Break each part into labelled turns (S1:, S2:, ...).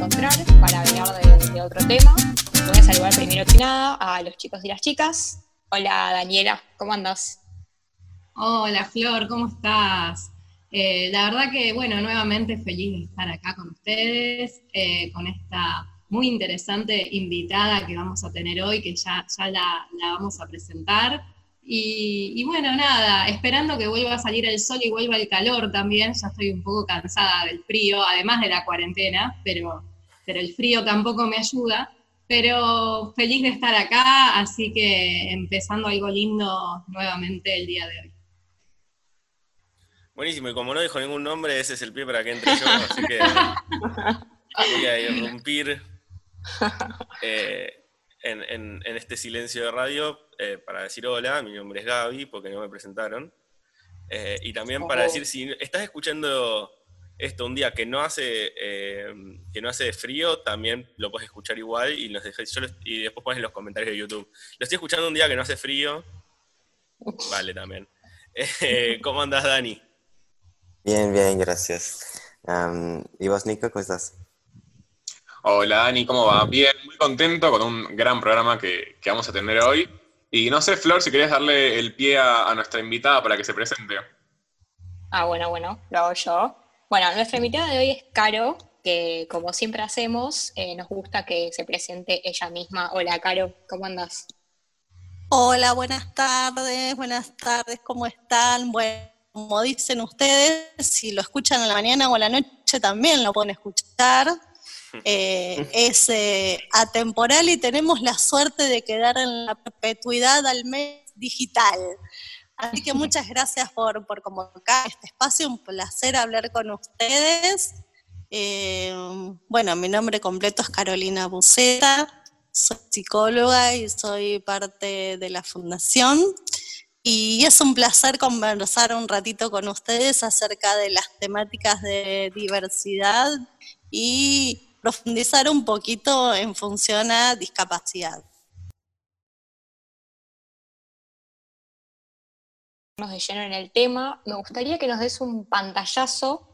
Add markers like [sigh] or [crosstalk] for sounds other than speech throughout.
S1: para hablar de, otro tema. Voy a saludar primero que nada a los chicos y las chicas. Hola Daniela, ¿cómo andas?
S2: Hola Flor, ¿cómo estás? Eh, la verdad que, bueno, nuevamente feliz de estar acá con ustedes, eh, con esta muy interesante invitada que vamos a tener hoy, que ya, ya la vamos a presentar. Y, bueno, nada, esperando que vuelva a salir el sol y vuelva el calor también, ya estoy un poco cansada del frío, además de la cuarentena, pero, pero el frío tampoco me ayuda. Pero feliz de estar acá, así que empezando algo lindo nuevamente el día de hoy.
S3: Buenísimo, y como no dijo ningún nombre, ese es el pie para que entre yo, así que [laughs] voy a irrumpir eh, en, este silencio de radio eh, para decir hola, mi nombre es Gaby, porque no me presentaron. Eh, y también para decir, si estás escuchando esto un día que no hace que no hace frío, también lo puedes escuchar igual y, nos y después pones en los comentarios de YouTube. Lo estoy escuchando un día que no hace frío. Vale, también. [laughs] ¿Cómo andas, Dani?
S4: Bien, bien, gracias. ¿Y vos, Nico, cómo estás?
S5: Hola Dani, ¿cómo va? Bien, muy contento con un gran programa que, vamos a tener hoy. Y no sé, Flor, si querías darle el pie a, nuestra invitada para que se presente.
S1: Ah, bueno, bueno, lo hago yo. Bueno, nuestra invitada de hoy es Caro, que como siempre hacemos, eh, nos gusta que se presente ella misma. Hola, Caro, ¿cómo andas?
S6: Hola, buenas tardes, buenas tardes, ¿cómo están? Bueno, como dicen ustedes, si lo escuchan en la mañana o en la noche también lo pueden escuchar. [laughs] Eh, es eh, atemporal y tenemos la suerte de quedar en la perpetuidad al mes digital. Así que muchas gracias por, por convocar este espacio, un placer hablar con ustedes. Eh, bueno, mi nombre completo es Carolina Buceta, soy psicóloga y soy parte de la fundación. Y es un placer conversar un ratito con ustedes acerca de las temáticas de diversidad y profundizar un poquito en función a discapacidad.
S1: De lleno en el tema, me gustaría que nos des un pantallazo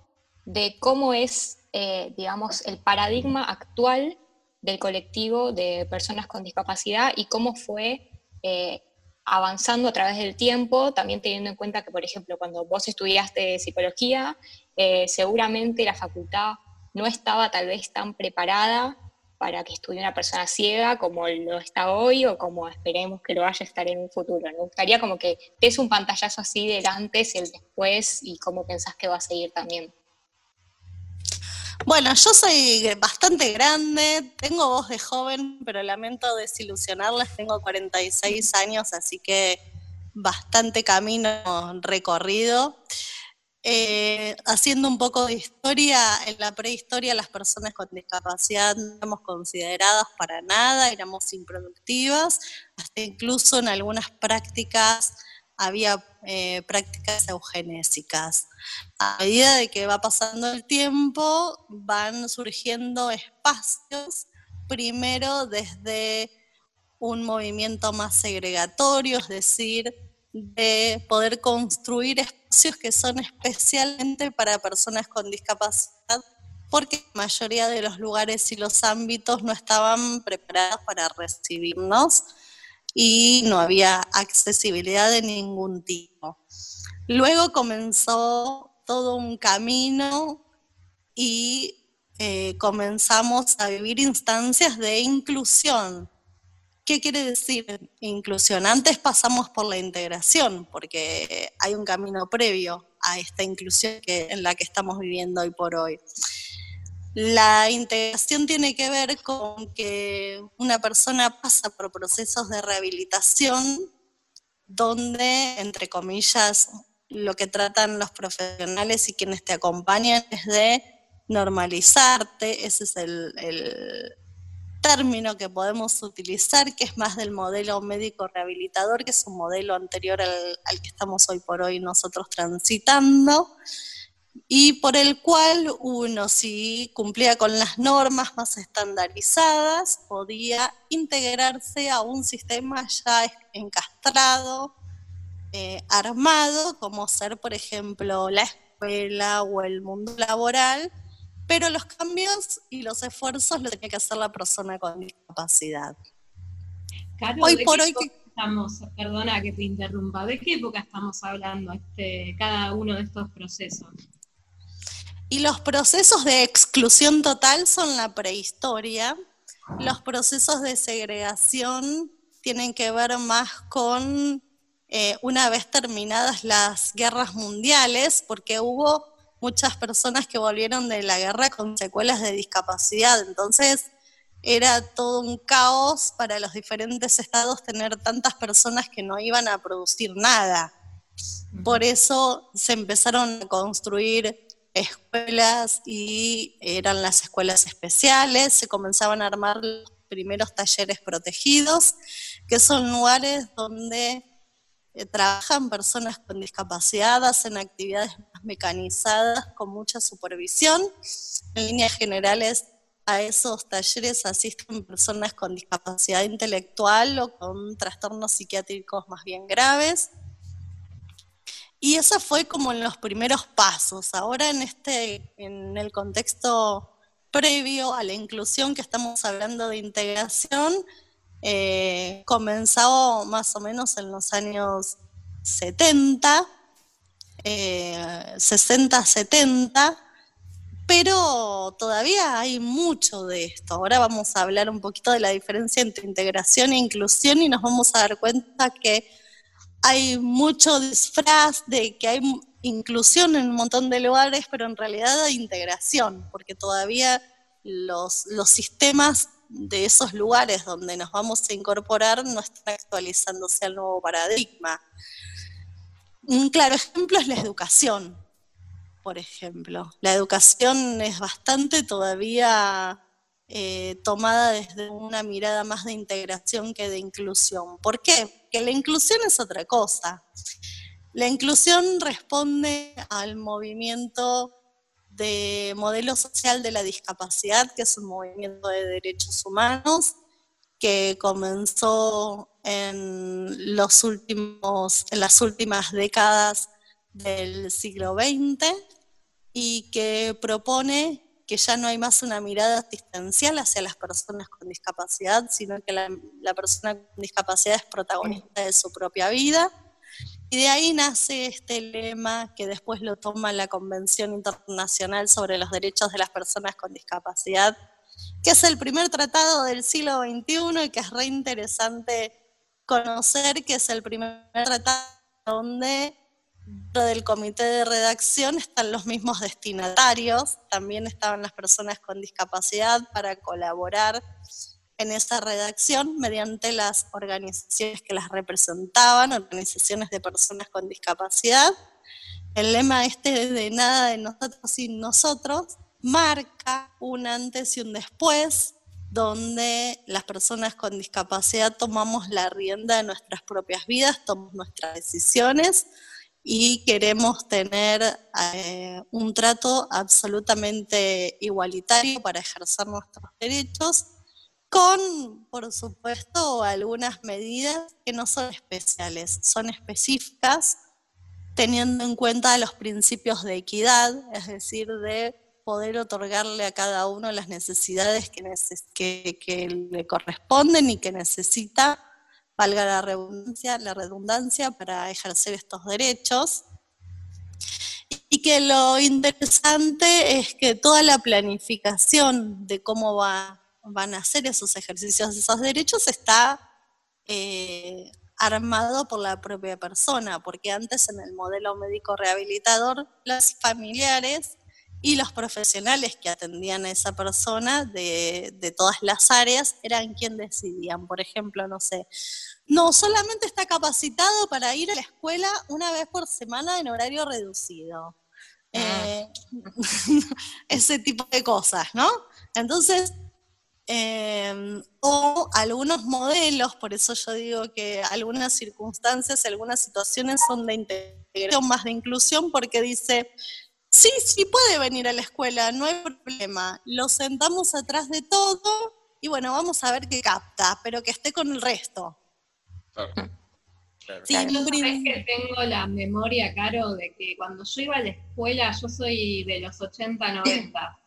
S1: de cómo es, eh, digamos, el paradigma actual del colectivo de personas con discapacidad y cómo fue eh, avanzando a través del tiempo, también teniendo en cuenta que, por ejemplo, cuando vos estudiaste psicología, eh, seguramente la facultad no estaba tal vez tan preparada para que estudie una persona ciega como lo está hoy o como esperemos que lo vaya a estar en un futuro. Me gustaría como que des un pantallazo así del antes, el después y cómo pensás que va a seguir también.
S6: Bueno, yo soy bastante grande, tengo voz de joven, pero lamento desilusionarles, tengo 46 años, así que bastante camino recorrido. Eh, haciendo un poco de historia, en la prehistoria las personas con discapacidad no éramos consideradas para nada, éramos improductivas, hasta incluso en algunas prácticas había eh, prácticas eugenésicas. A medida de que va pasando el tiempo, van surgiendo espacios, primero desde un movimiento más segregatorio, es decir, de poder construir espacios que son especialmente para personas con discapacidad, porque la mayoría de los lugares y los ámbitos no estaban preparados para recibirnos y no había accesibilidad de ningún tipo. Luego comenzó todo un camino y eh, comenzamos a vivir instancias de inclusión, ¿Qué quiere decir inclusión? Antes pasamos por la integración, porque hay un camino previo a esta inclusión en la que estamos viviendo hoy por hoy. La integración tiene que ver con que una persona pasa por procesos de rehabilitación donde, entre comillas, lo que tratan los profesionales y quienes te acompañan es de normalizarte, ese es el, término que podemos utilizar, que es más del modelo médico rehabilitador, que es un modelo anterior al, que estamos hoy por hoy nosotros transitando, y por el cual uno, si cumplía con las normas más estandarizadas, podía integrarse a un sistema ya encastrado, eh, armado, como ser, por ejemplo, la escuela o el mundo laboral, pero los cambios y los esfuerzos los tiene que hacer la persona con discapacidad.
S2: hoy por hoy estamos, perdona que te interrumpa, ¿de qué época estamos hablando este, cada uno de estos procesos?
S6: Y los procesos de exclusión total son la prehistoria, los procesos de segregación tienen que ver más con eh, una vez terminadas las guerras mundiales, porque hubo muchas personas que volvieron de la guerra con secuelas de discapacidad. Entonces era todo un caos para los diferentes estados tener tantas personas que no iban a producir nada. Por eso se empezaron a construir escuelas y eran las escuelas especiales, se comenzaban a armar los primeros talleres protegidos, que son lugares donde eh, trabajan personas con discapacidad, hacen actividades más mecanizadas con mucha supervisión. En líneas generales, a esos talleres asisten personas con discapacidad intelectual o con trastornos psiquiátricos más bien graves. Y eso fue como en los primeros pasos. Ahora en, este, en el contexto previo a la inclusión que estamos hablando de integración, eh, más o menos en los años 70, 60, 70, pero todavía hay mucho de esto. Ahora vamos a hablar un poquito de la diferencia entre integración e inclusión y nos vamos a dar cuenta que hay mucho disfraz de que hay inclusión en un montón de lugares, pero en realidad hay integración, porque todavía los, los sistemas de esos lugares donde nos vamos a incorporar no están actualizándose al nuevo paradigma. Un claro ejemplo es la educación, por ejemplo. La educación es bastante todavía eh, tomada desde una mirada más de integración que de inclusión. ¿Por qué? Porque la inclusión es otra cosa. La inclusión responde al movimiento de modelo social de la discapacidad, que es un movimiento de derechos humanos que comenzó en, los últimos, en las últimas décadas del siglo XX y que propone que ya no hay más una mirada asistencial hacia las personas con discapacidad, sino que la, la persona con discapacidad es protagonista de su propia vida y de ahí nace este lema que después lo toma la Convención Internacional sobre los Derechos de las Personas con Discapacidad, que es el primer tratado del siglo XXI y que es re interesante conocer que es el primer tratado donde dentro del comité de redacción están los mismos destinatarios, también estaban las personas con discapacidad para colaborar en esa redacción mediante las organizaciones que las representaban, organizaciones de personas con discapacidad. El lema este de nada de nosotros sin nosotros marca un antes y un después donde las personas con discapacidad tomamos la rienda de nuestras propias vidas, tomamos nuestras decisiones y queremos tener eh, un trato absolutamente igualitario para ejercer nuestros derechos con, por supuesto, algunas medidas que no son especiales, son específicas, teniendo en cuenta los principios de equidad, es decir, de poder otorgarle a cada uno las necesidades que, que, le corresponden y que necesita, valga la redundancia, la redundancia para ejercer estos derechos. Y que lo interesante es que toda la planificación de cómo va van a hacer esos ejercicios, esos derechos, está eh, armado por la propia persona, porque antes en el modelo médico rehabilitador, los familiares y los profesionales que atendían a esa persona de, de todas las áreas eran quien decidían. Por ejemplo, no sé, no, solamente está capacitado para ir a la escuela una vez por semana en horario reducido. Ah. Eh, [laughs] ese tipo de cosas, ¿no? Entonces, Em, o algunos modelos, por eso yo digo que algunas circunstancias, algunas situaciones son de integración más de inclusión, porque dice, sí, sí puede venir a la escuela, no hay problema, lo sentamos atrás de todo y bueno, vamos a ver qué capta, pero que esté con el resto.
S2: Claro. Sí, que tengo la memoria, Caro, de que cuando yo iba a la escuela, yo soy de los 80, 90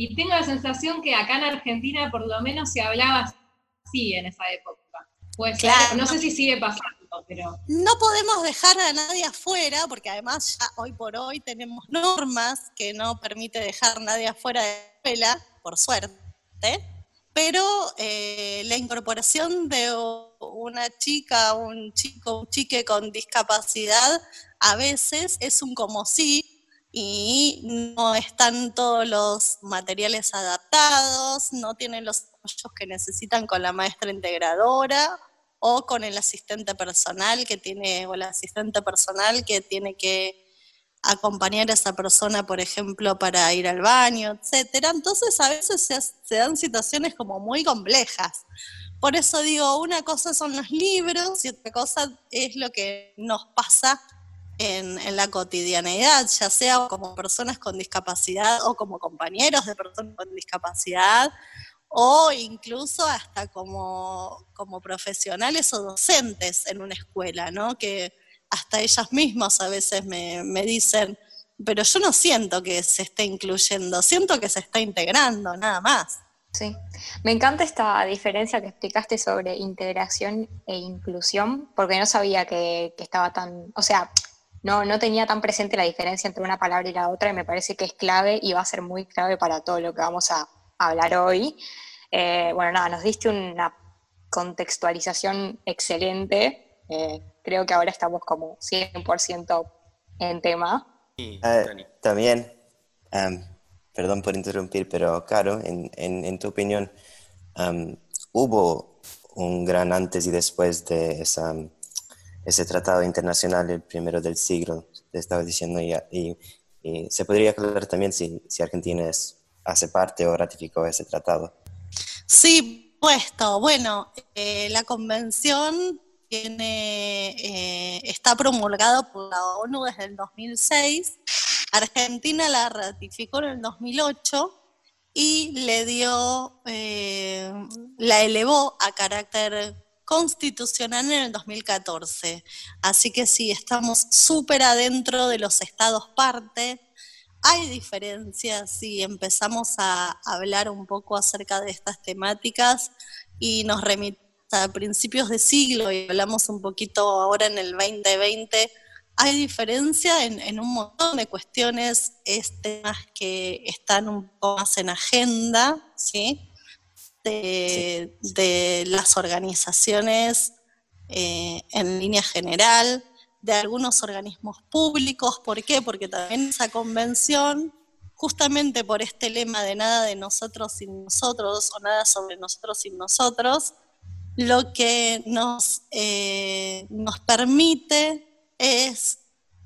S2: Y tengo la sensación que acá en Argentina por lo menos se hablaba así en esa época. Pues claro, no sé si sigue pasando, pero...
S6: No podemos dejar a nadie afuera, porque además ya hoy por hoy tenemos normas que no permite dejar a nadie afuera de la escuela, por suerte, pero eh, la incorporación de una chica, un chico, un chique con discapacidad, a veces es un como sí, y no están todos los materiales adaptados, no tienen los apoyos que necesitan con la maestra integradora o con el asistente personal que tiene, o la asistente personal que tiene que acompañar a esa persona, por ejemplo, para ir al baño, etcétera. Entonces a veces se, se, dan situaciones como muy complejas. Por eso digo, una cosa son los libros y otra cosa es lo que nos pasa en, la cotidianidad, ya sea como personas con discapacidad o como compañeros de personas con discapacidad, o incluso hasta como, como profesionales o docentes en una escuela, ¿no? Que hasta ellas mismas a veces me, me dicen, pero yo no siento que se esté incluyendo, siento que se está integrando, nada más.
S1: Sí, me encanta esta diferencia que explicaste sobre integración e inclusión, porque no sabía que, que, estaba tan, o sea, no, no tenía tan presente la diferencia entre una palabra y la otra y me parece que es clave y va a ser muy clave para todo lo que vamos a, hablar hoy. Eh, bueno, nada, nos diste una contextualización excelente. Eh, creo que ahora estamos como 100% en tema.
S4: Eh, también, perdón por interrumpir, pero Caro, en, en, tu opinión, ¿hubo un gran antes y después de esa ese tratado internacional, el primero del siglo, te estaba diciendo, y, y, se podría aclarar también si, si Argentina es, hace parte o ratificó ese tratado.
S6: Sí, puesto. Bueno, eh, la convención tiene, eh, está promulgada por la ONU desde el 2006. Argentina la ratificó en el 2008 y le dio, eh, la elevó a carácter constitucional en el 2014. Así que sí, estamos súper adentro de los estados parte. Hay diferencias si empezamos a hablar un poco acerca de estas temáticas y nos remitimos a principios de siglo y hablamos un poquito ahora en el 2020. Hay diferencia en, en un montón de cuestiones, temas que están un poco más en agenda, ¿sí? De, las organizaciones eh, en línea general, de algunos organismos públicos. ¿Por qué? Porque también esa convención, justamente por este lema de nada de nosotros sin nosotros o nada sobre nosotros sin nosotros, lo que nos, eh, nos permite es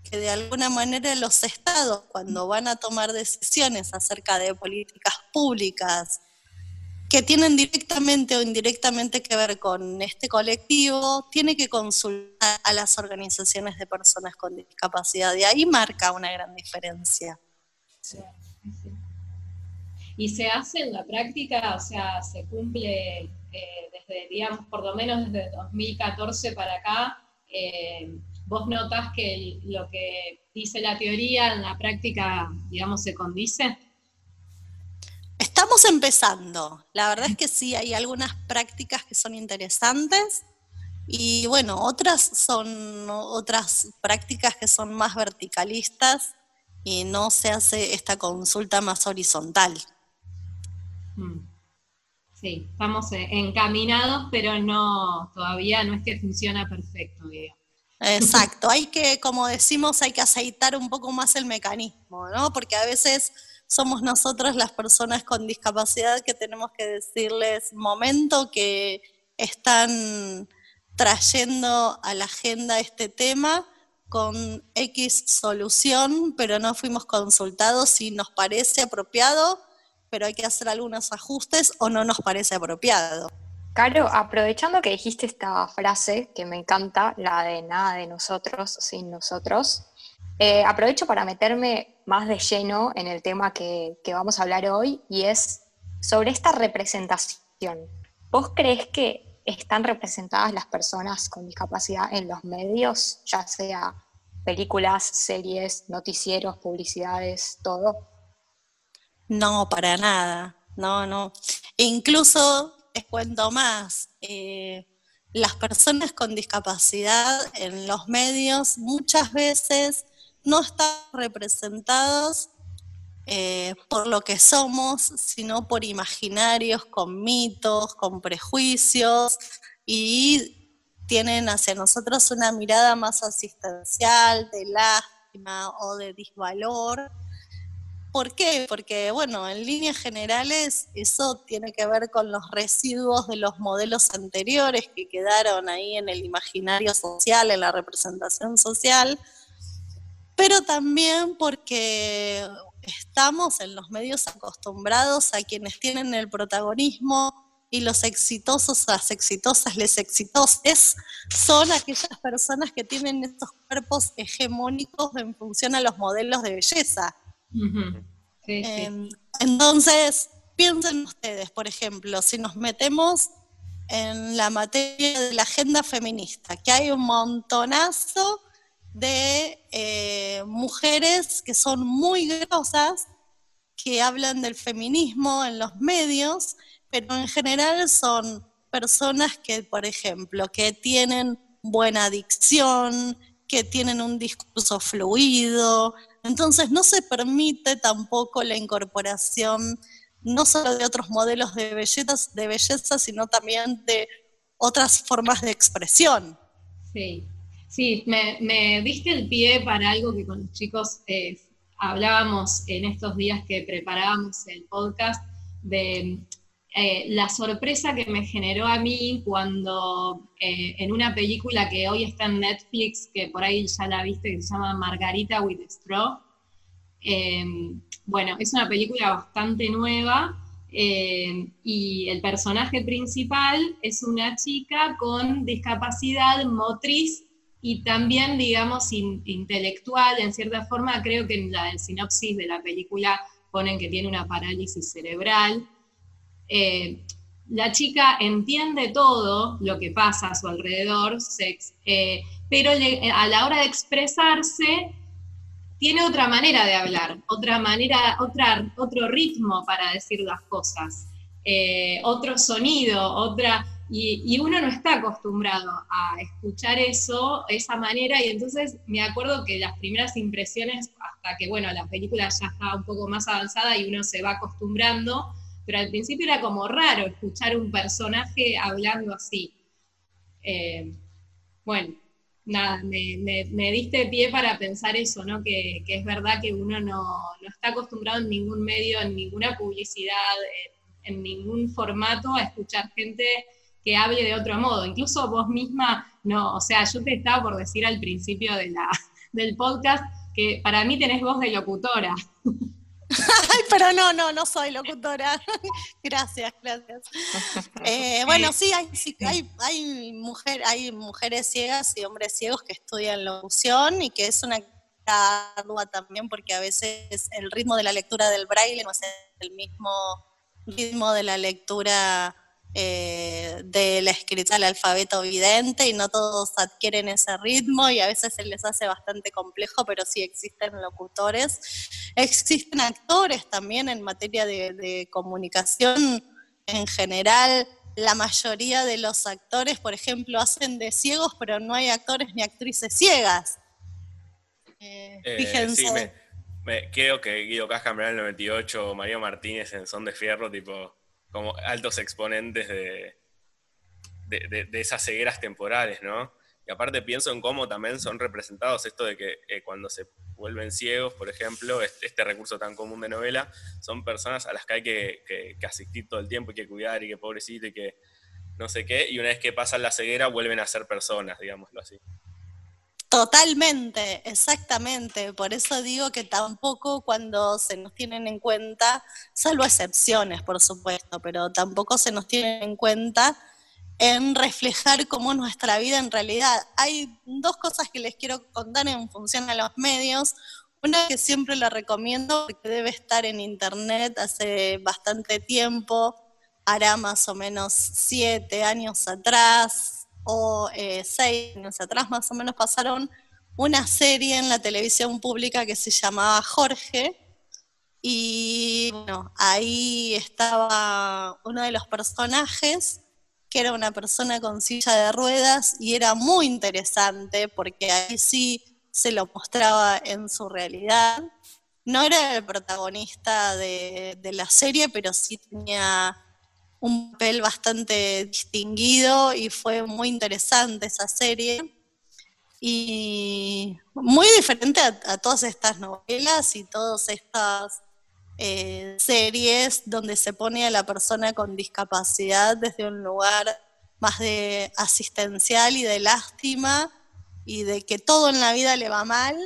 S6: que de alguna manera los estados, cuando van a tomar decisiones acerca de políticas públicas que tienen directamente o indirectamente que ver con este colectivo, tiene que consultar a las organizaciones de personas con discapacidad. Y ahí marca una gran diferencia.
S2: Y se hace en la práctica, o sea, se cumple eh, desde, digamos, por lo menos desde 2014 para acá. Eh, ¿Vos notas que lo que dice la teoría en la práctica, digamos, se condice?
S6: Estamos empezando. La verdad es que sí, hay algunas prácticas que son interesantes y bueno, otras son otras prácticas que son más verticalistas y no se hace esta consulta más horizontal.
S2: Mm. Sí, estamos eh, encaminados, pero no, todavía no es que funciona perfecto,
S6: Exacto, [laughs] hay que, como decimos, hay que aceitar un poco más el mecanismo, ¿no? Porque a veces somos nosotros las personas con discapacidad que tenemos que decirles momento que están trayendo a la agenda este tema con X solución, pero no fuimos consultados si nos parece apropiado, pero hay que hacer algunos ajustes o no nos parece apropiado.
S1: Caro, aprovechando que dijiste esta frase que me encanta, la de nada de nosotros sin nosotros, eh, aprovecho para meterme más de lleno en el tema que, vamos a hablar hoy y es sobre esta representación. ¿Vos crees que están representadas las personas con discapacidad en los medios, ya sea películas, series, noticieros, publicidades, todo?
S6: No, para nada, no, no. Incluso, les cuento más, eh, las personas con discapacidad en los medios muchas veces no están representados eh, por lo que somos, sino por imaginarios, con mitos, con prejuicios y tienen hacia nosotros una mirada más asistencial, de lástima o de disvalor. ¿Por qué? Porque, bueno, en líneas generales eso tiene que ver con los residuos de los modelos anteriores que quedaron ahí en el imaginario social, en la representación social, pero también porque estamos en los medios acostumbrados a quienes tienen el protagonismo y los exitosos, las exitosas, les exitoses, son aquellas personas que tienen estos cuerpos hegemónicos en función a los modelos de belleza. Em, entonces, piensen ustedes, por ejemplo, si nos metemos en la materia de la agenda feminista, que hay un montonazo de eh, mujeres que son muy grosas, que hablan del feminismo en los medios, pero en general son personas que, por ejemplo, que tienen buena dicción, que tienen un discurso fluido, entonces no se permite tampoco la incorporación no solo de otros modelos de belleza, de belleza sino también de otras formas de expresión.
S2: Sí, Sí, me, diste el pie para algo que con los chicos eh, hablábamos en estos días que preparábamos el podcast, de eh, la sorpresa que me generó a mí cuando eh, en una película que hoy está en Netflix, que por ahí ya la viste, que se llama Margarita with Straw. bueno, es una película bastante nueva y el personaje principal es una chica con discapacidad motriz y también, digamos, intelectual, en cierta forma, creo que en la sinopsis de la película ponen que tiene una parálisis cerebral. Eh, la chica entiende todo lo que pasa a su alrededor, eh, pero a la hora de expresarse tiene otra manera de hablar, otra manera, otra, otro ritmo para decir las cosas, eh, otro sonido, otra, y, uno no está acostumbrado a escuchar eso, esa manera, y entonces me acuerdo que las primeras impresiones, hasta que, bueno, la película ya estaba un poco más avanzada y uno se va acostumbrando, pero al principio era como raro escuchar un personaje hablando así. Eh, bueno, nada, me, diste pie para pensar eso, ¿no? Que, es verdad que uno no, está acostumbrado en ningún medio, en ninguna publicidad, en ningún formato a escuchar gente que hable de otro modo. Incluso vos misma, no, o sea, yo te estaba por decir al principio de la, [laughs] del podcast que para mí tenés voz de locutora. [laughs]
S6: Ay, pero no, no, no soy locutora. [laughs] gracias, gracias. Eh, bueno, sí, hay, hay, hay, mujer, hay mujeres ciegas y hombres ciegos que estudian locución y que es una ardua también porque a veces el ritmo de la lectura del braille no es el mismo ritmo de la lectura eh, de la escritura al alfabeto vidente y no todos adquieren ese ritmo y a veces se les hace bastante complejo, pero sí existen locutores. Existen actores también en materia de, comunicación en general. La mayoría de los actores, por ejemplo, hacen de ciegos, pero no hay actores ni actrices ciegas.
S3: Eh, eh, fíjense. creo que Guido Casca en el 98 o María Martínez en Son de Fierro, tipo, como altos exponentes de, de, esas cegueras temporales, ¿no? Y aparte pienso en cómo también son representados esto de que eh, cuando se vuelven ciegos, por ejemplo, este, recurso tan común de novela, son personas a las que hay que, asistir todo el tiempo y que cuidar y que pobrecito y que no sé qué, y una vez que pasan la ceguera vuelven a ser personas, digámoslo así.
S6: Totalmente, exactamente. Por eso digo que tampoco cuando se nos tienen en cuenta, salvo excepciones, por supuesto, pero tampoco se nos tienen en cuenta en reflejar cómo nuestra vida en realidad. Hay dos cosas que les quiero contar en función a los medios. Una que siempre la recomiendo porque debe estar en internet hace bastante tiempo, hará más o menos siete años atrás, o eh, seis años atrás más o menos pasaron una serie en la televisión pública que se llamaba Jorge, Y bueno, ahí estaba uno de los personajes, que era una persona con silla de ruedas, y era muy interesante porque ahí sí se lo mostraba en su realidad. No era el protagonista de, de la serie, pero sí tenía un papel bastante distinguido y fue muy interesante esa serie. Y muy diferente a, todas estas novelas y todas estas eh, series donde se pone a la persona con discapacidad desde un lugar más de asistencial y de lástima y de que todo en la vida le va mal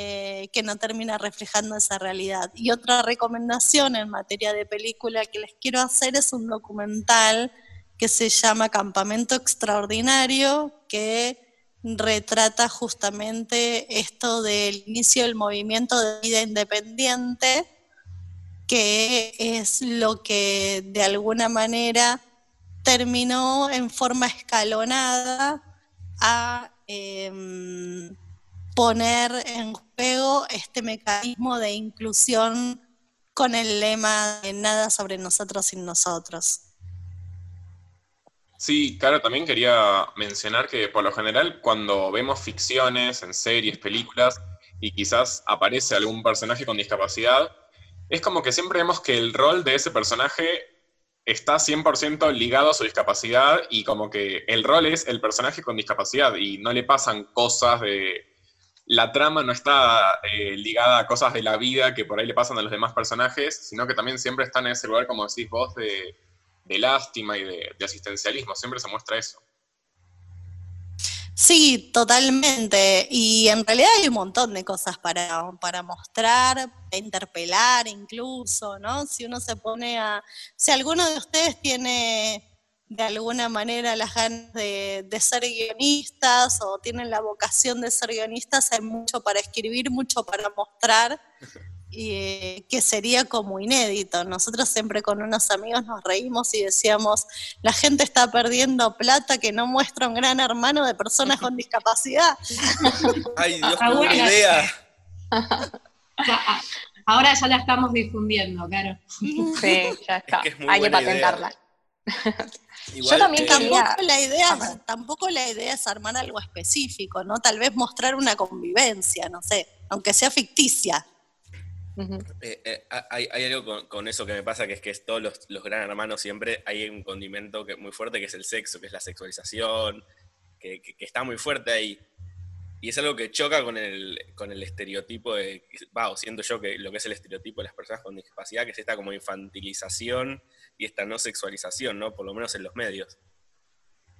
S6: eh, que no termina reflejando esa realidad. Y otra recomendación en materia de película que les quiero hacer es un documental que se llama Campamento Extraordinario, que retrata justamente esto del inicio del movimiento de vida independiente, que es lo que de alguna manera terminó en forma escalonada a em, poner en juego este mecanismo de inclusión con el lema de nada sobre nosotros sin nosotros.
S5: Sí, claro, también quería mencionar que por lo general cuando vemos ficciones en series, películas, y quizás aparece algún personaje con discapacidad, es como que siempre vemos que el rol de ese personaje está 100% ligado a su discapacidad y como que el rol es el personaje con discapacidad y no le pasan cosas de la trama no está eh, ligada a cosas de la vida que por ahí le pasan a los demás personajes, sino que también siempre están en ese lugar, como decís vos, de, lástima y de, asistencialismo, siempre se muestra eso.
S6: Sí, totalmente. Y en realidad hay un montón de cosas para, para mostrar, interpelar incluso, ¿no? Si uno se pone a... Si alguno de ustedes tiene de alguna manera las ganas de, ser guionistas o tienen la vocación de ser guionistas, hay mucho para escribir, mucho para mostrar, y, eh, que sería como inédito. Nosotros siempre con unos amigos nos reímos y decíamos, la gente está perdiendo plata que no muestra un gran hermano de personas con discapacidad. [laughs]
S3: Ay, Dios, qué buena idea. [laughs]
S2: Ahora ya la estamos difundiendo, claro.
S1: Sí, ya está. Hay que patentarla.
S6: Yo también tampoco la idea, tampoco la idea es armar algo específico, ¿no? Tal vez mostrar una convivencia, no sé, aunque sea ficticia.
S3: Eh, eh, hay, algo con, eso que me pasa, que es que es todos los, gran hermanos siempre hay un condimento que, muy fuerte que es el sexo, que es la sexualización, que, está muy fuerte ahí. Y es algo que choca con el, con el estereotipo de, va, siento yo que lo que es el estereotipo de las personas con discapacidad, que es esta como infantilización y esta no sexualización, ¿no? Por lo menos en los medios.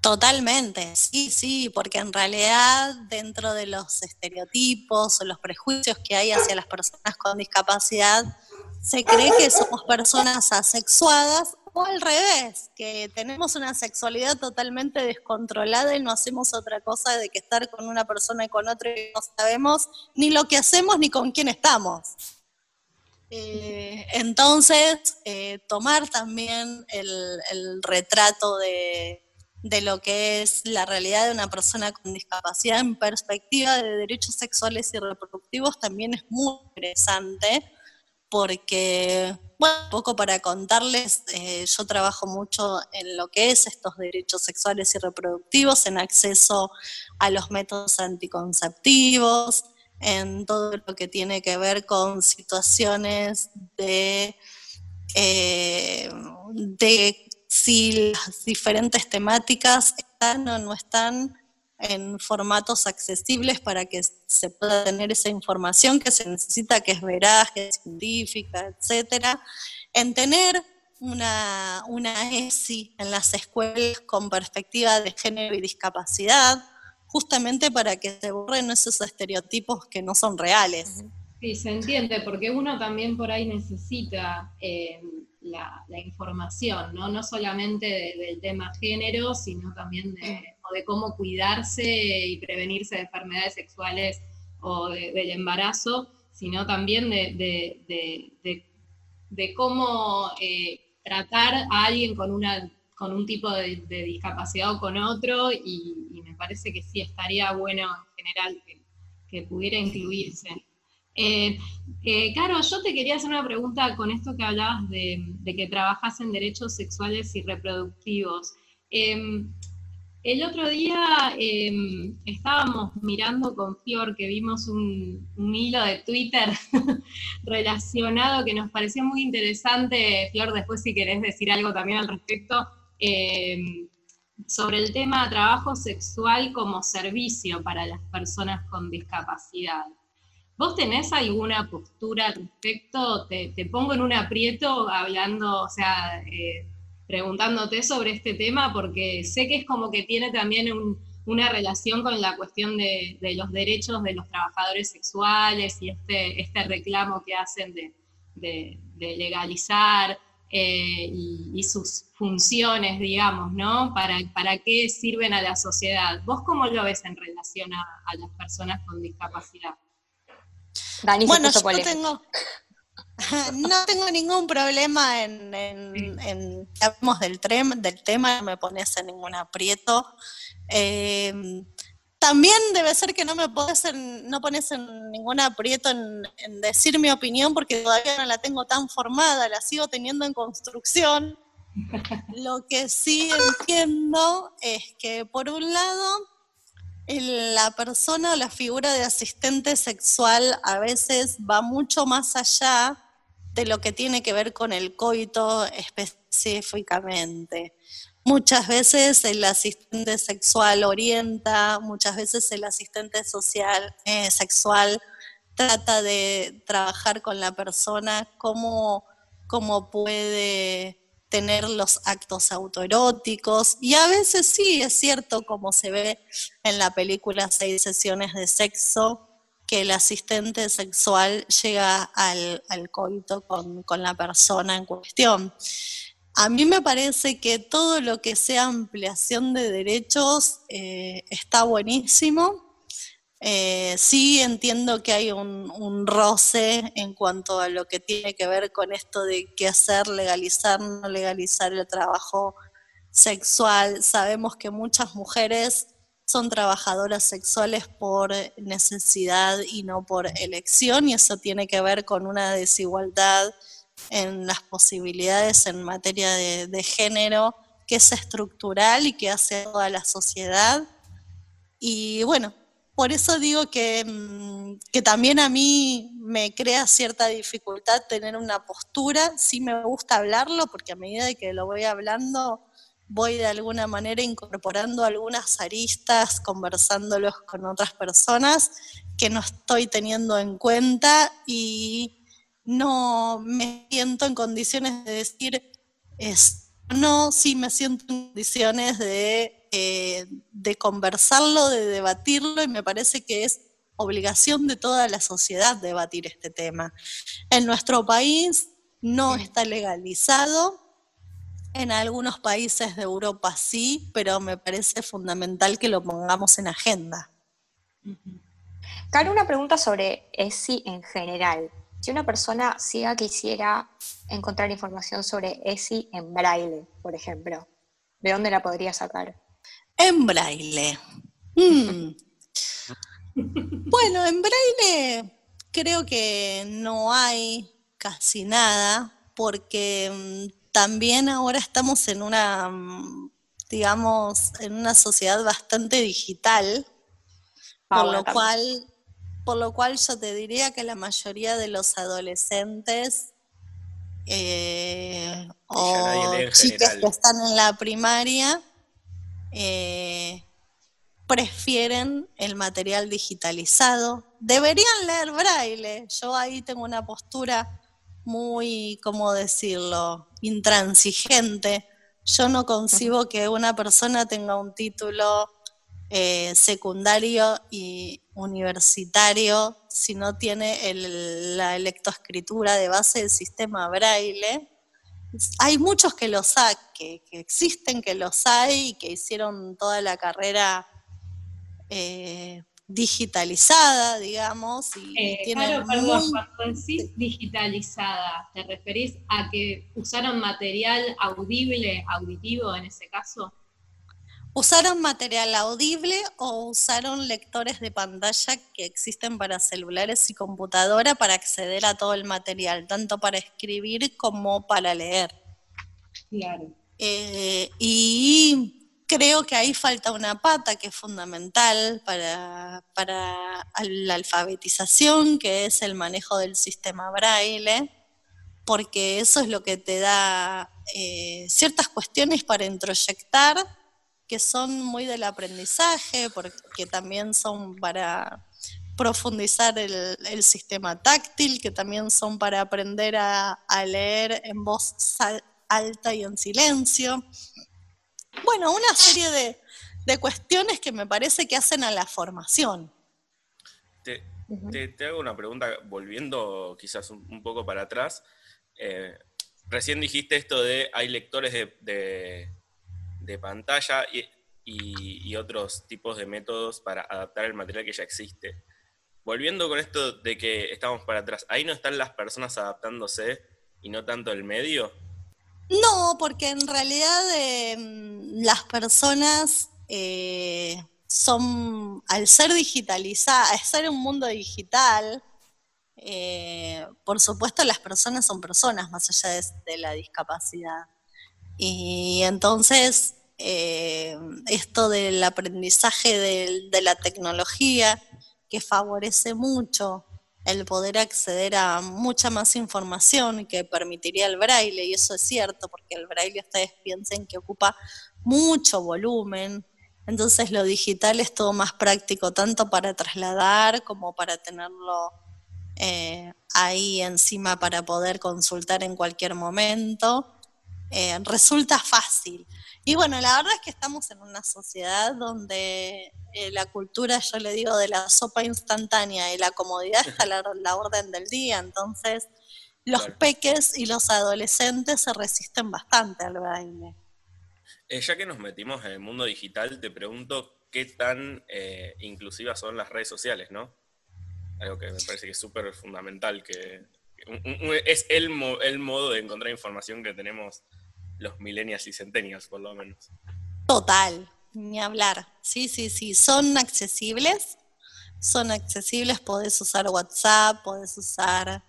S6: Totalmente, sí, sí, porque en realidad dentro de los estereotipos o los prejuicios que hay hacia las personas con discapacidad, se cree que somos personas asexuadas o al revés, que tenemos una sexualidad totalmente descontrolada y no hacemos otra cosa de que estar con una persona y con otra y no sabemos ni lo que hacemos ni con quién estamos. Eh, entonces, eh, tomar también el, retrato de, lo que es la realidad de una persona con discapacidad en perspectiva de derechos sexuales y reproductivos también es muy interesante, porque, bueno, un poco para contarles, eh, yo trabajo mucho en lo que es estos derechos sexuales y reproductivos, en acceso a los métodos anticonceptivos, en todo lo que tiene que ver con situaciones de, eh, de si las diferentes temáticas están o no están en formatos accesibles para que se pueda tener esa información que se necesita, que es veraz, que es científica, etcétera, en tener una, una ESI en las escuelas con perspectiva de género y discapacidad, justamente para que se borren esos estereotipos que no son reales.
S2: Sí, se entiende, porque uno también por ahí necesita eh, la, información, ¿no? No solamente del tema género, sino también de, cómo cuidarse y prevenirse de enfermedades sexuales o del embarazo, sino también de, cómo eh, tratar a alguien con una con un tipo de, discapacidad o con otro, y, parece que sí estaría bueno en general que, pudiera incluirse. Eh, eh, Caro, yo te quería hacer una pregunta con esto que hablabas de, que trabajas en derechos sexuales y reproductivos. Em, el otro día em, estábamos mirando con Fior que vimos un, hilo de Twitter [laughs] relacionado que nos pareció muy interesante. Fior, después si querés decir algo también al respecto, em, sobre el tema trabajo sexual como servicio para las personas con discapacidad. ¿Vos tenés alguna postura al respecto? Te, pongo en un aprieto hablando, o sea, eh, preguntándote sobre este tema, porque sé que es como que tiene también una relación con la cuestión de, los derechos de los trabajadores sexuales y este, este reclamo que hacen de, legalizar eh, y, sus funciones, digamos, ¿no? Para, ¿Para qué sirven a la sociedad? ¿Vos cómo lo ves en relación a las personas con discapacidad?
S6: bueno, yo no tengo, [laughs] no tengo ningún problema en, en, del, del tema, no me pones en ningún aprieto. Eh, también debe ser que no me pones en, no pones en ningún aprieto en, decir mi opinión porque todavía no la tengo tan formada, la sigo teniendo en construcción. [laughs] Lo que sí entiendo es que por un lado la persona o la figura de asistente sexual a veces va mucho más allá de lo que tiene que ver con el coito específicamente. Muchas veces el asistente sexual orienta, muchas veces el asistente social, eh, sexual trata de trabajar con la persona, cómo, cómo puede tener los actos autoeróticos y a veces sí, es cierto, como se ve en la película Seis sesiones de sexo, que el asistente sexual llega al, coito con, la persona en cuestión. A mí me parece que todo lo que sea ampliación de derechos eh, está buenísimo eh, sí entiendo que hay un, roce en cuanto a lo que tiene que ver con esto de qué hacer, legalizar, no legalizar el trabajo sexual. Sabemos que muchas mujeres son trabajadoras sexuales por necesidad y no por elección y eso tiene que ver con una desigualdad en las posibilidades en materia de, género que es estructural y que hace a toda la sociedad. Y bueno, por eso digo mm, que, también a mí me crea cierta dificultad tener una postura, sí me gusta hablarlo, porque a medida de que lo voy hablando, voy de alguna manera incorporando algunas aristas, conversándolos con otras personas que no estoy teniendo en cuenta y no me siento en condiciones de decir, es, no, sí me siento en condiciones de eh, de conversarlo, de debatirlo, y me parece que es obligación de toda la sociedad debatir este tema. En nuestro país no está legalizado, en algunos países de Europa sí, pero me parece fundamental que lo pongamos en agenda.
S1: Caro, una pregunta sobre ESI en general. Si una persona ciega quisiera encontrar información sobre ESI en braille, por ejemplo, ¿de dónde la podría sacar?
S6: En braille. Mm. bueno, en braille creo que no hay casi nada, porque mm, también ahora estamos en una, mm, digamos, en una sociedad bastante digital, por lo cual, por lo cual yo te diría que la mayoría de los adolescentes eh, o chicas que están en la primaria eh, prefieren el material digitalizado. Deberían leer braille. Yo ahí tengo una postura muy, ¿cómo decirlo?, intransigente. Yo no concibo que una persona tenga un título eh, secundario y universitario si no tiene la lectoescritura de base del sistema braille hay muchos que los hay, que, existen, que los hay, que hicieron toda la carrera eh, digitalizada, digamos. Y
S2: eh, claro, perdón, cuando decís digitalizada, ¿te referís a que usaron material audible, auditivo en ese caso?
S6: ¿Usaron material audible o usaron lectores de pantalla que existen para celulares y computadora para acceder a todo el material, tanto para escribir como para leer?
S2: Claro.
S6: Eh, y creo que ahí falta una pata que es fundamental para, la alfabetización, que es el manejo del sistema braille, porque eso es lo que te da eh, ciertas cuestiones para introyectar que son muy del aprendizaje, porque también son para profundizar el, sistema táctil, que también son para aprender a, leer en voz alta y en silencio. Bueno, una serie de, cuestiones que me parece que hacen a la formación.
S3: Te, hago una pregunta, volviendo quizás un, poco para atrás. Eh, recién dijiste esto de hay lectores de de pantalla y, otros tipos de métodos para adaptar el material que ya existe. Volviendo con esto de que estamos para atrás, ¿ahí no están las personas adaptándose y no tanto el medio?
S6: No, porque en realidad em, las personas eh, son, al ser digitalizadas, al ser un mundo digital, eh, por supuesto las personas son personas más allá de la discapacidad. Y entonces eh, esto del aprendizaje de, la tecnología, que favorece mucho el poder acceder a mucha más información que permitiría el braille, y eso es cierto, porque el braille ustedes piensen que ocupa mucho volumen, entonces lo digital es todo más práctico, tanto para trasladar como para tenerlo eh, ahí encima para poder consultar en cualquier momento. Eh, resulta fácil. Y bueno, la verdad es que estamos en una sociedad donde eh, la cultura, yo le digo, de la sopa instantánea y la comodidad está a [laughs] la, orden del día, entonces los peques y los adolescentes se resisten bastante al baile.
S3: Eh, ya que nos metimos en el mundo digital, te pregunto qué tan inclusivas son las redes sociales, ¿no? Algo que me parece que es súper fundamental, que es el, el modo de encontrar información que tenemos los millennials y centennials, por lo menos.
S6: Total, ni hablar. Sí, sí, sí, son accesibles, son accesibles, podés usar WhatsApp, podés usar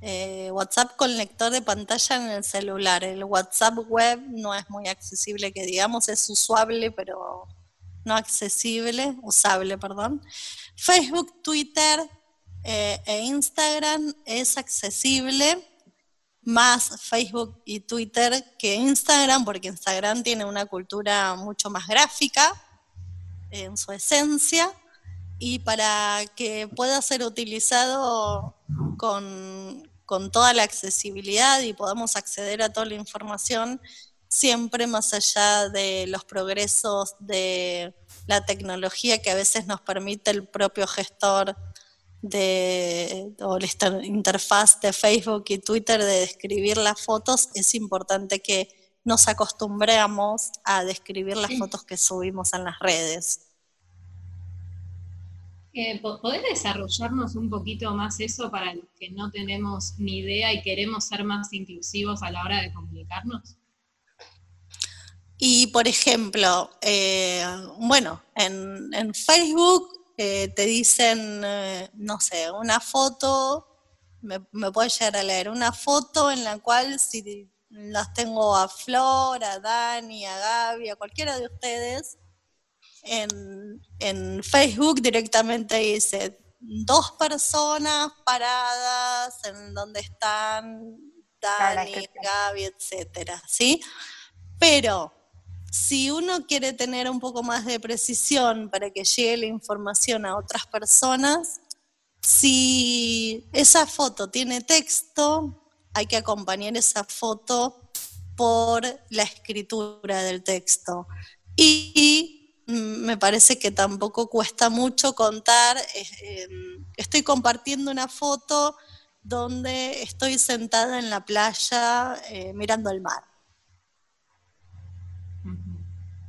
S6: eh, WhatsApp con lector de pantalla en el celular. El WhatsApp web no es muy accesible, que digamos es usable, pero no accesible, usable, perdón. Facebook, Twitter eh, e Instagram es accesible más Facebook y Twitter que Instagram, porque Instagram tiene una cultura mucho más gráfica en su esencia y para que pueda ser utilizado con, toda la accesibilidad y podamos acceder a toda la información, siempre más allá de los progresos de la tecnología que a veces nos permite el propio gestor de, o la interfaz de Facebook y Twitter de describir las fotos, es importante que nos acostumbremos a describir las fotos que subimos en las redes.
S2: Eh, ¿Podés desarrollarnos un poquito más eso para los que no tenemos ni idea y queremos ser más inclusivos a la hora de comunicarnos?
S6: Y por ejemplo, eh, bueno, en, en, Facebook eh, te dicen, eh, no sé, una foto, me, me puede llegar a leer, una foto en la cual si las tengo a Flor, a Dani, a Gaby, a cualquiera de ustedes, en, en Facebook directamente dice dos personas paradas en donde están Dani, Gaby, etcétera, ¿sí? Pero si uno quiere tener un poco más de precisión para que llegue la información a otras personas, si esa foto tiene texto, hay que acompañar esa foto por la escritura del texto. Y, me parece que tampoco cuesta mucho contar, em, estoy compartiendo una foto donde estoy sentada en la playa eh, mirando el mar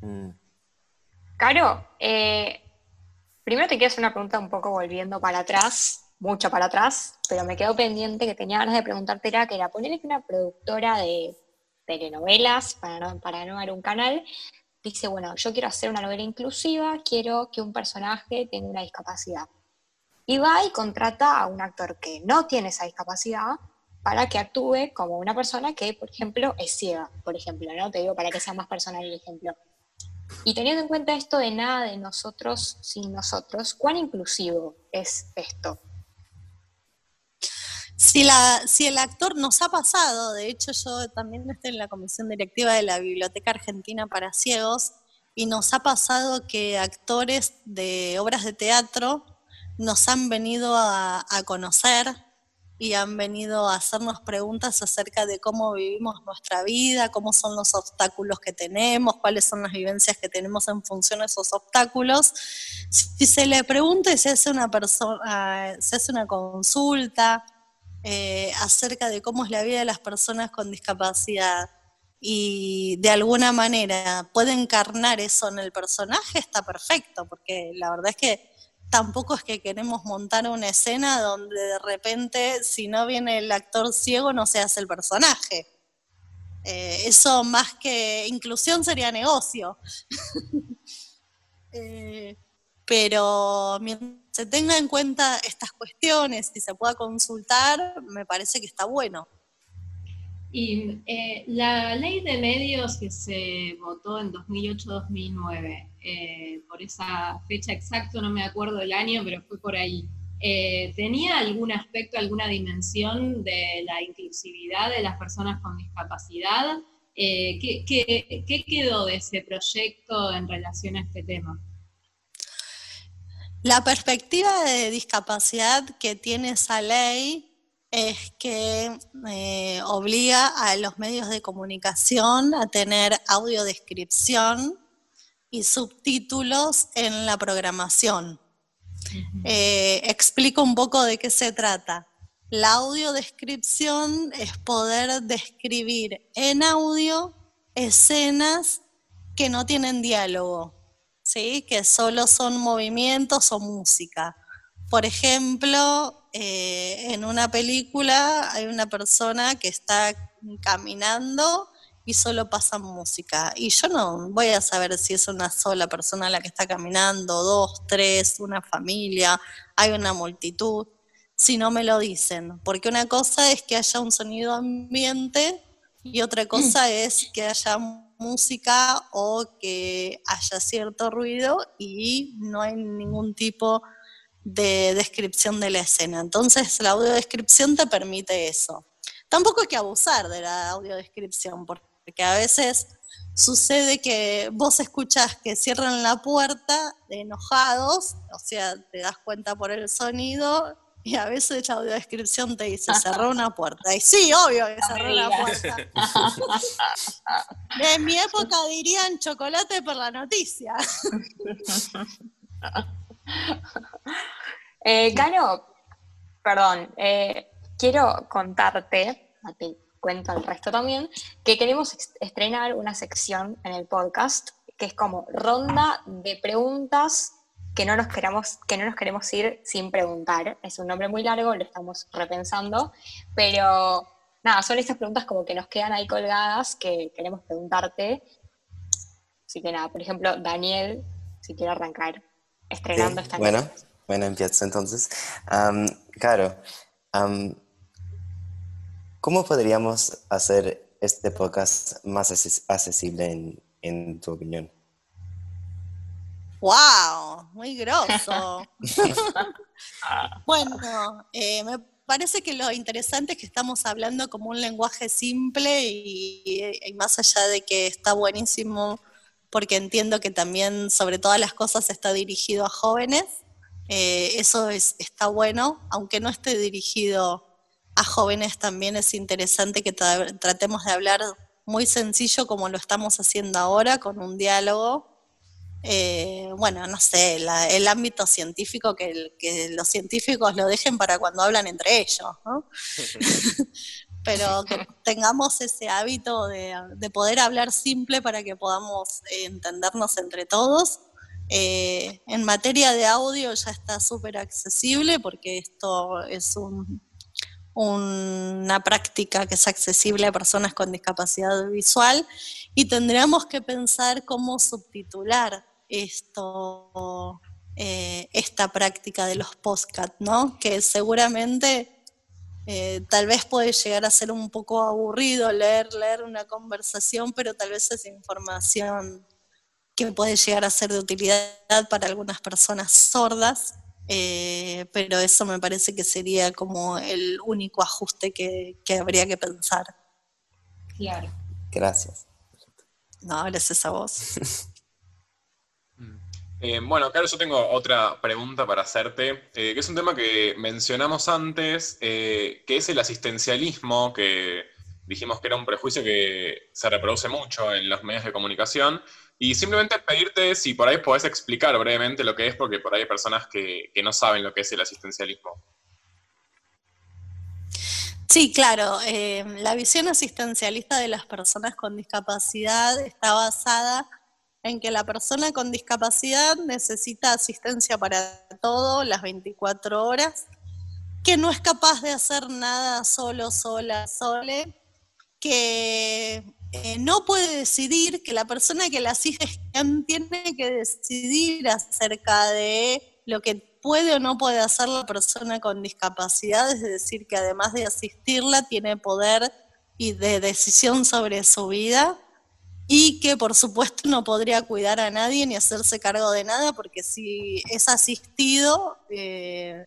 S1: Mm. Caro, eh, primero te quiero hacer una pregunta un poco volviendo para atrás, mucho para atrás, pero me quedó pendiente que tenía ganas de preguntarte era que era ponerle que una productora de telenovelas, para no, para un canal, dice, bueno, yo quiero hacer una novela inclusiva, quiero que un personaje tenga una discapacidad. Y va y contrata a un actor que no tiene esa discapacidad para que actúe como una persona que, por ejemplo, es ciega, por ejemplo, ¿no? Te digo para que sea más personal el ejemplo. Y teniendo en cuenta esto de nada de nosotros sin nosotros, ¿cuán inclusivo es esto?
S6: Si, el actor nos ha pasado, de hecho yo también estoy en la comisión directiva de la Biblioteca Argentina para Ciegos, y nos ha pasado que actores de obras de teatro nos han venido a conocer y han venido a hacernos preguntas acerca de cómo vivimos nuestra vida, cómo son los obstáculos que tenemos, cuáles son las vivencias que tenemos en función de esos obstáculos. Si se le pregunta y se hace una persona, se hace una consulta eh, acerca de cómo es la vida de las personas con discapacidad y de alguna manera puede encarnar eso en el personaje, está perfecto, porque la verdad es que tampoco es que queremos montar una escena donde de repente, si no viene el actor ciego, no se hace el personaje. Eh, eso más que inclusión sería negocio. [laughs] eh, pero mientras se tenga en cuenta estas cuestiones y se pueda consultar, me parece que está bueno.
S2: Y eh, la ley de medios que se votó en 2008-2009, eh, por esa fecha exacta, no me acuerdo el año, pero fue por ahí, eh, ¿tenía algún aspecto, alguna dimensión de la inclusividad de las personas con discapacidad? ¿qué, qué quedó de ese proyecto en relación a este tema?
S6: La perspectiva de discapacidad que tiene esa ley es que eh, obliga a los medios de comunicación a tener audiodescripción y subtítulos en la programación. Eh, explico un poco de qué se trata. La audiodescripción es poder describir en audio escenas que no tienen diálogo. ¿sí? que solo son movimientos o música. Por ejemplo, eh, en una película hay una persona que está caminando y solo pasa música. Y yo no voy a saber si es una sola persona la que está caminando, dos, tres, una familia, hay una multitud, si no me lo dicen. Porque una cosa es que haya un sonido ambiente y otra cosa es que haya música o que haya cierto ruido y no hay ningún tipo de descripción de la escena. Entonces la audiodescripción te permite eso. Tampoco hay que abusar de la audiodescripción porque a veces sucede que vos escuchás que cierran la puerta enojados, o sea, te das cuenta por el sonido y a veces la audiodescripción te dice, cerró una puerta. Y sí, obvio que cerró la puerta. [laughs] en mi época dirían chocolate por la noticia. [laughs]
S1: eh, perdón, eh, quiero contarte, te cuento el resto también, que queremos estrenar una sección en el podcast que es como ronda de preguntas que no nos queramos, que no nos queremos ir sin preguntar. Es un nombre muy largo, lo estamos repensando, pero nada, son estas preguntas como que nos quedan ahí colgadas que queremos preguntarte. Así que nada, por ejemplo, Daniel, si quiere arrancar estrenando esta
S4: Bueno, bueno, empiezo entonces. claro, ¿cómo podríamos hacer este podcast más accesible en, en tu opinión?
S6: ¡Wow! Muy grosso. [laughs] bueno, eh, me parece que lo interesante es que estamos hablando como un lenguaje simple y, más allá de que está buenísimo, porque entiendo que también sobre todas las cosas está dirigido a jóvenes, eh, eso es, está bueno, aunque no esté dirigido a jóvenes, también es interesante que tratemos de hablar muy sencillo como lo estamos haciendo ahora, con un diálogo eh, bueno, no sé, el ámbito científico, que, los científicos lo dejen para cuando hablan entre ellos, ¿no? [laughs] Pero que tengamos ese hábito de, poder hablar simple para que podamos entendernos entre todos. Eh, en materia de audio ya está súper accesible porque esto es un, una práctica que es accesible a personas con discapacidad visual y tendríamos que pensar cómo subtitular esto, eh, esta práctica de los postcat, ¿no? Que seguramente eh, tal vez puede llegar a ser un poco aburrido leer, leer una conversación, pero tal vez es información que puede llegar a ser de utilidad para algunas personas sordas eh, pero eso me parece que sería como el único ajuste que, habría que pensar.
S2: Claro.
S4: Gracias.
S6: No, gracias a vos.
S5: Eh, bueno, claro, yo tengo otra pregunta para hacerte, eh, que es un tema que mencionamos antes, que es el asistencialismo, que dijimos que era un prejuicio que se reproduce mucho en los medios de comunicación, y simplemente pedirte si por ahí podés explicar brevemente lo que es, porque por ahí hay personas que, no saben lo que es el asistencialismo.
S6: Sí, claro. Eh, la visión asistencialista de las personas con discapacidad está basada en que la persona con discapacidad necesita asistencia para todo, las 24 horas, que no es capaz de hacer nada solo, sola, sole, que eh, no puede decidir, que la persona que la asiste tiene que decidir acerca de lo que puede o no puede hacer la persona con discapacidad, es decir, que además de asistirla tiene poder y de decisión sobre su vida y que por supuesto no podría cuidar a nadie ni hacerse cargo de nada porque si es asistido, eh,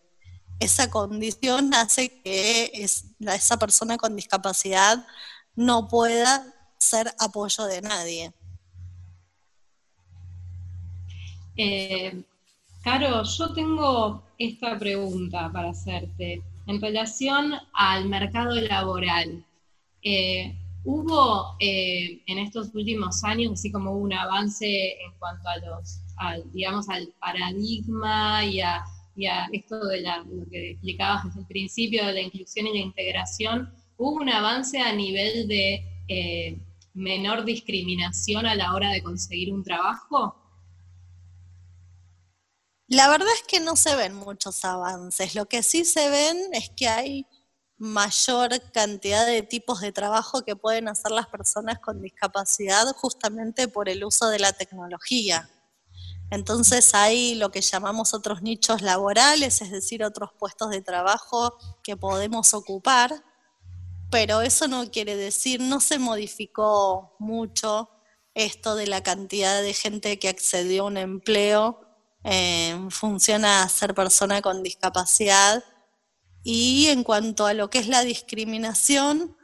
S6: esa condición hace que esa persona con discapacidad no pueda ser apoyo de nadie.
S2: Eh, Caro, yo tengo esta pregunta para hacerte en relación al mercado laboral. Eh, ¿Hubo eh, en estos últimos años, así como un avance en cuanto a los, digamos, al paradigma y a, esto de lo que explicabas desde el principio de la inclusión y la integración, hubo un avance a nivel de menor discriminación a la hora de conseguir un trabajo?
S6: La verdad es que no se ven muchos avances. Lo que sí se ven es que hay mayor cantidad de tipos de trabajo que pueden hacer las personas con discapacidad justamente por el uso de la tecnología. Entonces hay lo que llamamos otros nichos laborales, es decir, otros puestos de trabajo que podemos ocupar pero eso no quiere decir, no se modificó mucho esto de la cantidad de gente que accedió a un empleo en función a ser persona con discapacidad. Y en cuanto a lo que es la discriminación,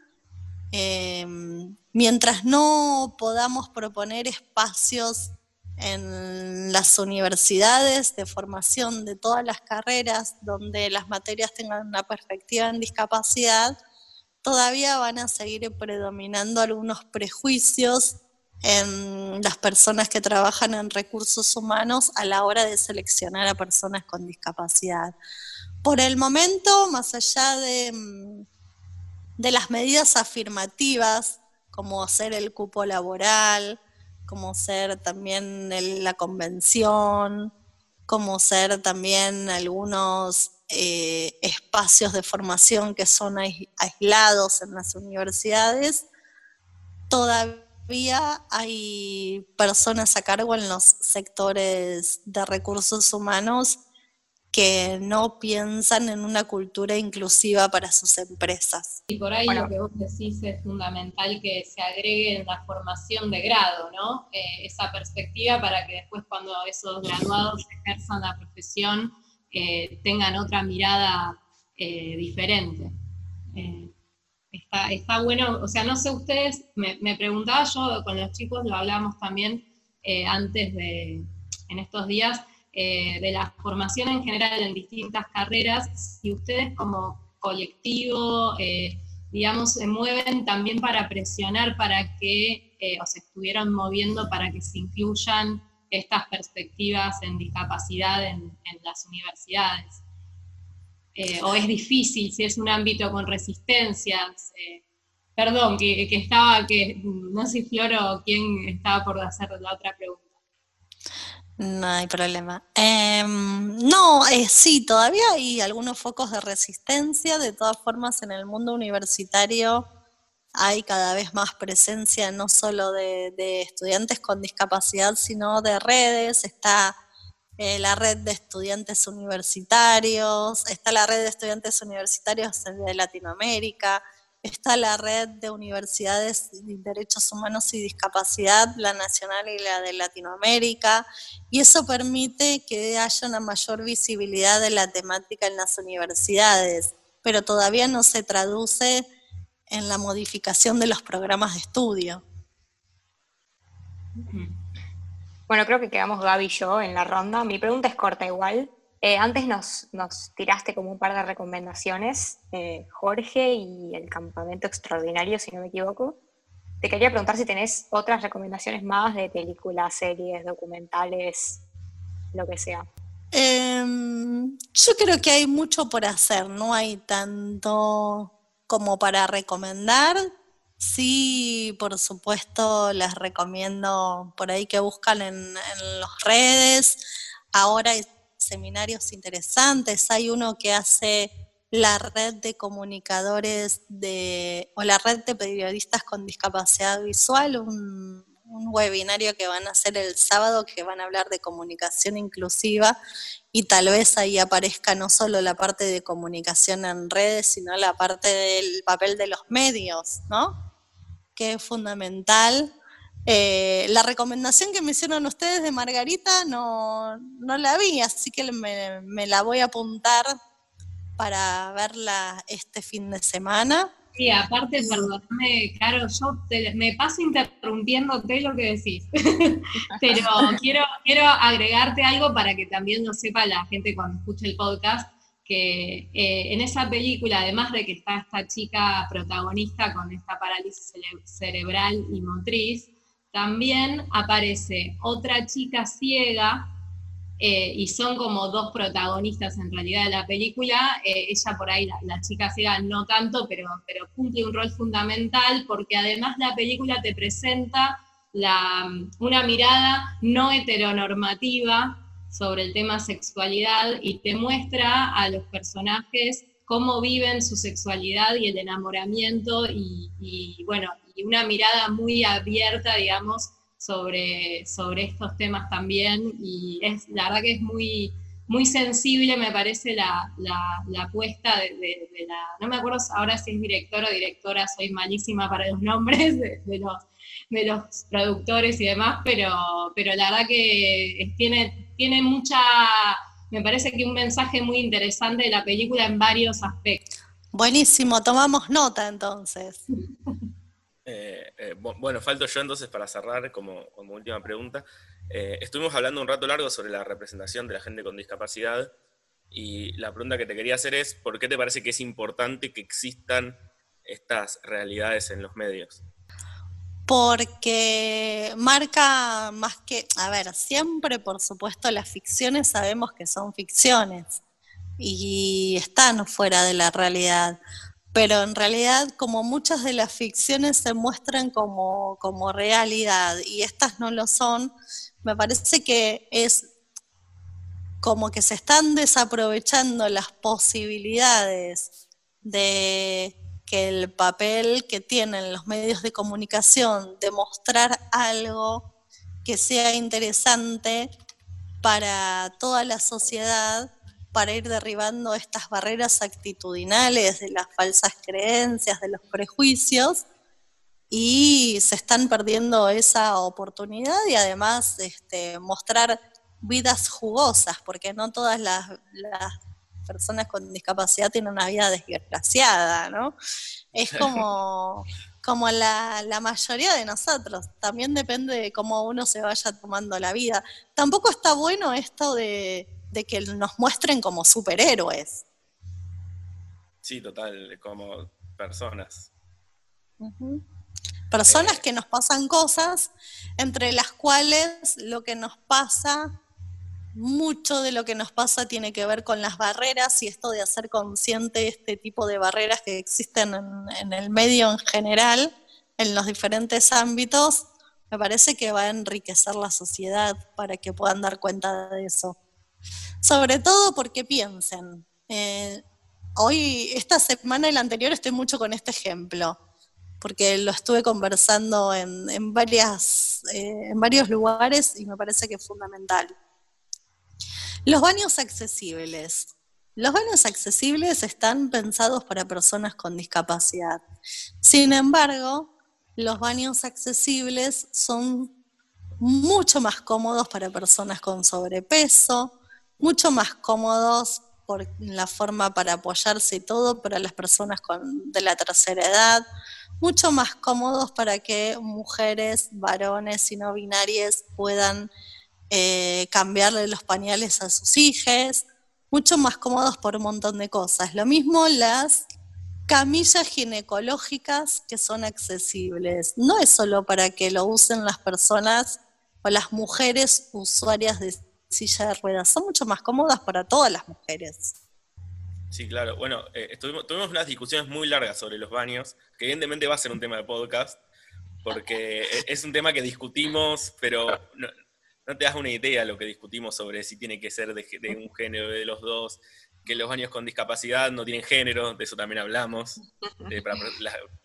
S6: em, mientras no podamos proponer espacios en las universidades de formación de todas las carreras donde las materias tengan una perspectiva en discapacidad, todavía van a seguir predominando algunos prejuicios en las personas que trabajan en recursos humanos a la hora de seleccionar a personas con discapacidad. Por el momento, más allá de, mm, las medidas afirmativas, como hacer el cupo laboral, como ser también la convención, como ser también algunos eh, espacios de formación que son aislados en las universidades, todavía hay personas a cargo en los sectores de recursos humanos que no piensan en una cultura inclusiva para sus empresas.
S2: Y por ahí lo que vos decís es fundamental que se agregue en la formación de grado, ¿no? Eh, esa perspectiva para que después cuando esos graduados ejerzan la profesión tengan otra mirada eh, diferente. Eh, está, bueno, o sea, no sé ustedes, me, preguntaba yo con los chicos, lo hablamos también eh, antes de, en estos días, de la formación en general en distintas carreras, si ustedes como colectivo, digamos, se mueven también para presionar para que, o se estuvieron moviendo para que se incluyan estas perspectivas en discapacidad en, las universidades. Eh, o es difícil, si es un ámbito con resistencias. Eh, perdón, que, estaba, que no sé Floro quién estaba por hacer la otra pregunta.
S6: No hay problema. Em, no, eh, sí, todavía hay algunos focos de resistencia. De todas formas, en el mundo universitario hay cada vez más presencia no solo de, estudiantes con discapacidad, sino de redes. Está eh, la red de estudiantes universitarios, está la red de estudiantes universitarios de Latinoamérica, está la red de universidades de derechos humanos y discapacidad, la nacional y la de Latinoamérica, y eso permite que haya una mayor visibilidad de la temática en las universidades, pero todavía no se traduce en la modificación de los programas de estudio.
S1: Bueno, creo que quedamos Gaby y yo en la ronda. Mi pregunta es corta igual. Eh, antes nos, tiraste como un par de recomendaciones, eh, Jorge y el campamento extraordinario, si no me equivoco. Te quería preguntar si tenés otras recomendaciones más de películas, series, documentales, lo que sea.
S6: Em, yo creo que hay mucho por hacer, no hay tanto como para recomendar. Sí, por supuesto, les recomiendo por ahí que buscan en, las redes. Ahora seminarios interesantes. Hay uno que hace la red de comunicadores de, o la red de periodistas con discapacidad visual, un, webinario que van a hacer el sábado que van a hablar de comunicación inclusiva y tal vez ahí aparezca no solo la parte de comunicación en redes, sino la parte del papel de los medios, ¿no? Que es fundamental eh, la recomendación que me hicieron ustedes de Margarita no, la vi, así que me, la voy a apuntar para verla este fin de semana.
S2: Sí, aparte, perdóname, Caro, yo me paso interrumpiéndote lo que decís, [laughs] pero quiero, quiero agregarte algo para que también lo sepa la gente cuando escuche el podcast, que eh, en esa película, además de que está esta chica protagonista con esta parálisis cerebral y motriz, también aparece otra chica ciega, eh, y son como dos protagonistas en realidad de la película. Eh, ella por ahí, la, chica ciega, no tanto, pero, pero cumple un rol fundamental porque además la película te presenta la, una mirada no heteronormativa sobre el tema sexualidad y te muestra a los personajes cómo viven su sexualidad y el enamoramiento y, y bueno, y una mirada muy abierta, digamos, sobre, sobre estos temas también. Y es, la verdad que es muy, muy sensible, me parece, la, la, apuesta de, la. No me acuerdo ahora si es director o directora, soy malísima para los nombres de, los, de los productores y demás, pero, pero la verdad que tiene, tiene mucha. Me parece que un mensaje muy interesante de la película en varios aspectos.
S6: Buenísimo, tomamos nota entonces. [laughs]
S3: Eh, eh, bueno, falto yo entonces para cerrar como, última pregunta. Eh, estuvimos hablando un rato largo sobre la representación de la gente con discapacidad y la pregunta que te quería hacer es, ¿por qué te parece que es importante que existan estas realidades en los medios?
S6: Porque marca más que, a ver, siempre por supuesto las ficciones sabemos que son ficciones y están fuera de la realidad pero en realidad como muchas de las ficciones se muestran como, realidad y estas no lo son, me parece que es como que se están desaprovechando las posibilidades de que el papel que tienen los medios de comunicación de mostrar algo que sea interesante para toda la sociedad para ir derribando estas barreras actitudinales de las falsas creencias, de los prejuicios, y se están perdiendo esa oportunidad y además este, mostrar vidas jugosas, porque no todas las, personas con discapacidad tienen una vida desgraciada, ¿no? Es como, como la, la, mayoría de nosotros, también depende de cómo uno se vaya tomando la vida. Tampoco está bueno esto de, de que nos muestren como superhéroes.
S3: Sí, total, como personas.
S6: Personas eh. que nos pasan cosas, entre las cuales lo que nos pasa, mucho de lo que nos pasa tiene que ver con las barreras y esto de hacer consciente este tipo de barreras que existen en, en el medio en general, en los diferentes ámbitos, Me parece que va a enriquecer la sociedad para que puedan dar cuenta de eso. Sobre todo porque piensen, eh, hoy, esta semana y la anterior estoy mucho con este ejemplo, porque lo estuve conversando en, varias, eh, en varios lugares y me parece que es fundamental. Los baños accesibles. Los baños accesibles están pensados para personas con discapacidad. Sin embargo, los baños accesibles son mucho más cómodos para personas con sobrepeso, mucho más cómodos por la forma para apoyarse y todo para las personas con, de la tercera edad, mucho más cómodos para que mujeres, varones y no binarias puedan eh, cambiarle los pañales a sus hijos, mucho más cómodos por un montón de cosas. Lo mismo las camillas ginecológicas que son accesibles. No es solo para que lo usen las personas o las mujeres usuarias de silla de ruedas, son mucho más cómodas para todas las mujeres.
S3: Sí, claro. Bueno, eh, tuvimos unas discusiones muy largas sobre los baños, que evidentemente va a ser un tema de podcast, porque e, es un tema que discutimos, pero no te das una idea de lo que discutimos sobre si tiene que ser de, un género de los dos, que los baños con discapacidad no tienen género, de eso también hablamos.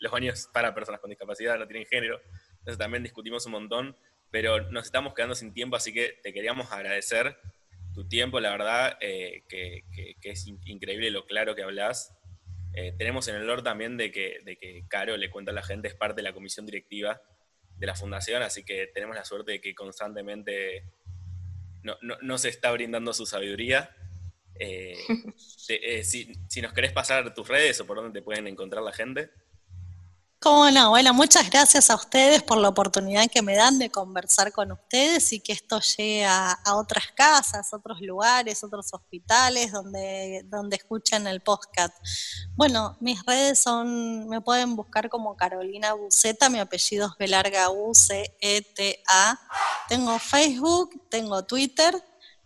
S3: los baños para personas con discapacidad no tienen género, eso también discutimos un montón, pero nos estamos quedando sin tiempo, así que te queríamos agradecer tu tiempo, la verdad, eh, que, es increíble lo claro que hablas. Eh, tenemos en el honor también de que, de que Caro le cuenta a la gente, es parte de la comisión directiva de la fundación, así que tenemos la suerte de que constantemente no, nos está brindando su sabiduría. Eh, [laughs] eh, si, si, nos querés pasar tus redes o por dónde te pueden encontrar la gente.
S6: Cómo no, bueno, muchas gracias a ustedes por la oportunidad que me dan de conversar con ustedes y que esto llegue a, otras casas, otros lugares, otros hospitales donde, donde escuchen el podcast. Bueno, mis redes son, me pueden buscar como Carolina Buceta, mi apellido es Belarga U C E. Tengo Facebook, tengo Twitter,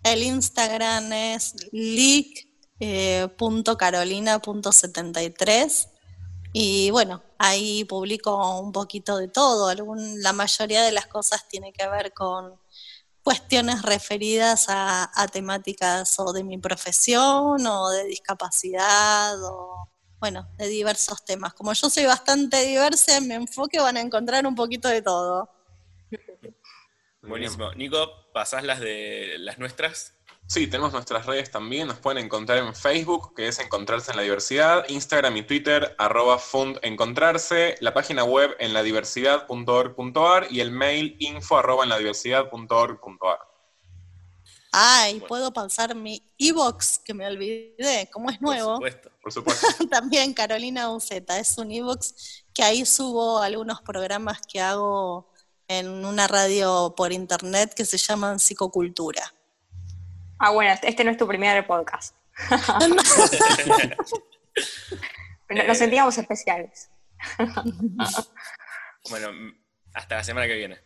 S6: el Instagram es leak.carolina.73 y bueno, ahí publico un poquito de todo. la mayoría de las cosas tiene que ver con cuestiones referidas a, temáticas o de mi profesión o de discapacidad o bueno, de diversos temas. Como yo soy bastante diversa en mi enfoque, van a encontrar un poquito de todo.
S3: Buenísimo. Nico, ¿pasás las de las nuestras?
S5: Sí, tenemos nuestras redes también, nos pueden encontrar en Facebook, que es Encontrarse en la Diversidad, Instagram y Twitter, arroba fundencontrarse, la página web en ladiversidad.org.ar y el mail info arroba en ladiversidad.org.ar.
S6: Ay, puedo pasar mi e-box, que me olvidé, como es nuevo.
S3: Por supuesto, por supuesto. [laughs]
S6: también Carolina Uceta, es un e-box que ahí subo algunos programas que hago en una radio por internet que se llaman Psicocultura.
S1: Ah, bueno, este no es tu primer podcast. [laughs] Nos sentíamos especiales.
S3: bueno, hasta la semana que viene.